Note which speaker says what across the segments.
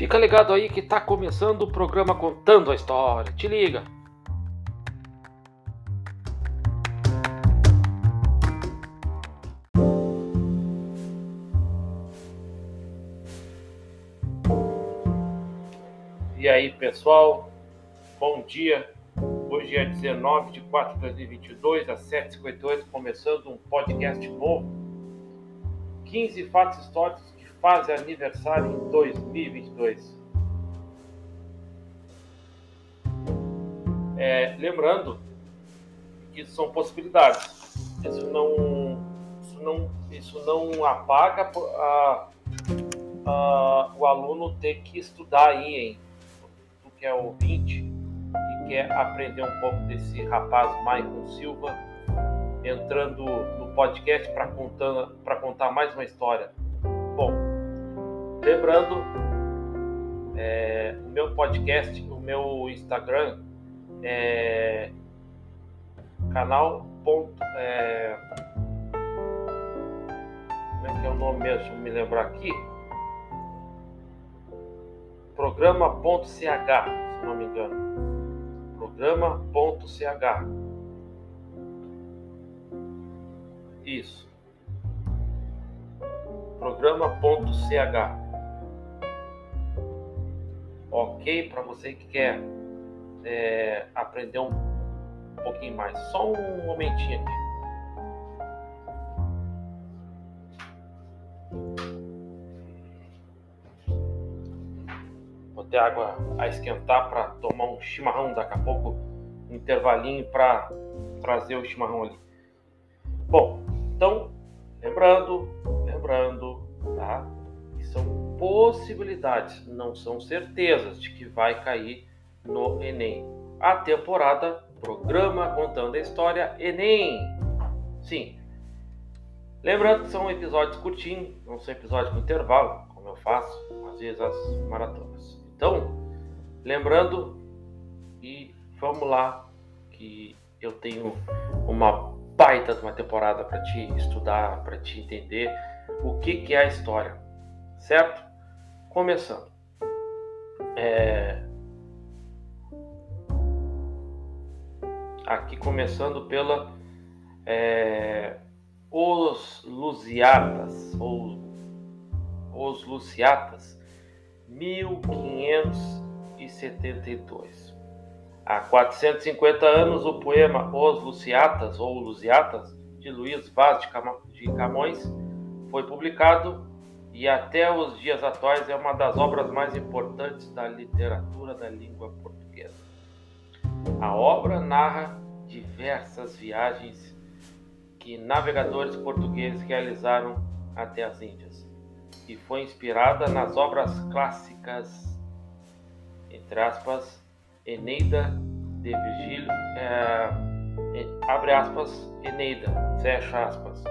Speaker 1: Fica ligado aí que tá começando o programa contando a história. Te liga. E aí, pessoal? Bom dia. Hoje é 19 de 4 de 2022, às 7h58, começando um podcast novo. 15 fatos históricos fazem aniversário em 2022. É, lembrando que isso são possibilidades. Isso não, isso não, isso não apaga a, a, o aluno ter que estudar aí, hein? Tu que é ouvinte e quer aprender um pouco desse rapaz Maicon Silva, entrando no podcast para contar, contar mais uma história. Bom, lembrando, é, o meu podcast, o meu Instagram é canal. Ponto, é, como é que é o nome mesmo? Deixa eu me lembrar aqui. Programa.ch, se não me engano. Programa.ch. Isso. Programa.ch. Ok, para você que quer é, aprender um, pouquinho mais. Só um momentinho aqui. Vou ter água a esquentar para tomar um chimarrão daqui a pouco, um intervalinho para trazer o chimarrão ali. Bom, então, lembrando, lembrando, tá? Que possibilidades, não são certezas de que vai cair no Enem. A temporada Programa Contando a História Enem. Sim. Lembrando que são episódios curtinhos, não são episódios com intervalo, como eu faço, às vezes as maratonas. Então, lembrando e vamos lá que eu tenho uma baita de uma temporada para te estudar, para te entender o que, que é a história, certo? Começando. É, aqui começando pela é, os Lusiatas ou os Luciatas 1572 há 450 anos o poema Os Luciatas ou Lusiatas de Luiz Vaz de Camões foi publicado e até os dias atuais é uma das obras mais importantes da literatura da língua portuguesa. A obra narra diversas viagens que navegadores portugueses realizaram até as Índias e foi inspirada nas obras clássicas, entre aspas, Eneida de Virgílio, é, abre aspas, Eneida, fecha aspas,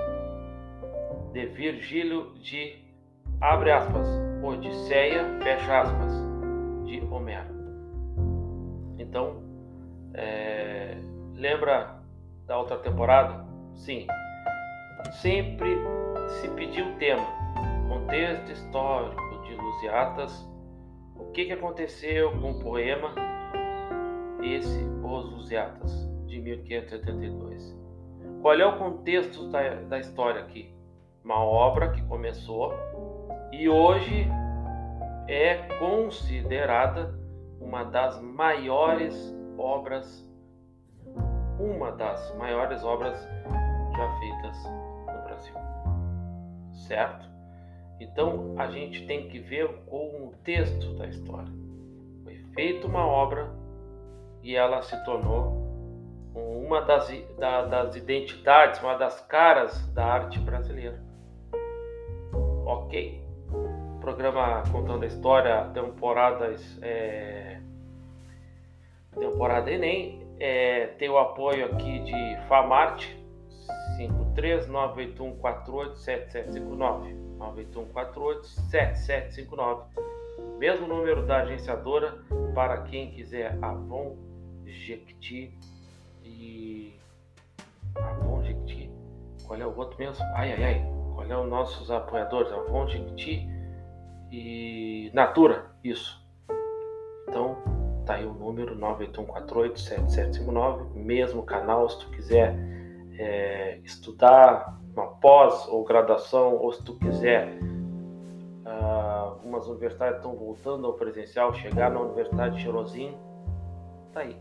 Speaker 1: de Virgílio de, abre aspas, Odisseia, fecha aspas, de Homero. Então, é, Lembra da outra temporada? Sim. Sempre se pediu o tema, contexto histórico de Lusiatas, o que, que aconteceu com o poema esse Os Lusiatas, de 1582. Qual é o contexto da, da história aqui? Uma obra que começou e hoje é considerada uma das maiores obras uma das maiores obras já feitas no Brasil. Certo? Então a gente tem que ver o contexto da história. Foi feita uma obra e ela se tornou uma das, da, das identidades, uma das caras da arte brasileira. Ok. Programa Contando a História, temporadas. É, temporada Enem é, tem o apoio aqui de Famarte 53981487759 981487759 mesmo número da agenciadora para quem quiser Avon Jequiti e Avon Jequiti qual é o outro mesmo? Ai ai ai qual é os nossos apoiadores? Avon Jequiti e Natura, isso. Então, tá aí o número 981487759, mesmo canal, se tu quiser é, estudar uma pós ou graduação, ou se tu quiser, uh, algumas universidades estão voltando ao presencial, chegar na Universidade de Cheirozinho, tá aí,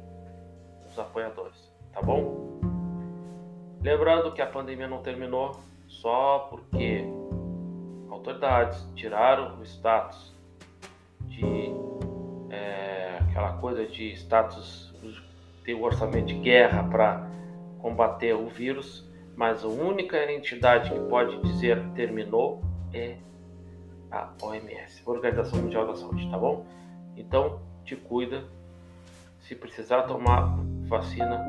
Speaker 1: os apoiadores, tá bom? Lembrando que a pandemia não terminou só porque autoridades tiraram o status de é, aquela coisa de status ter o orçamento de guerra para combater o vírus, mas a única entidade que pode dizer terminou é a OMS, Organização Mundial da Saúde, tá bom? Então, te cuida. Se precisar tomar vacina,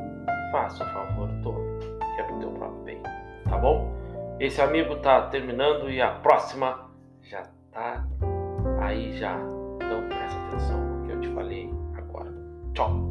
Speaker 1: faça o favor, tome, que é pro teu próprio bem, tá bom? Esse amigo tá terminando e a próxima já tá aí já. Então presta atenção no que eu te falei agora. Tchau!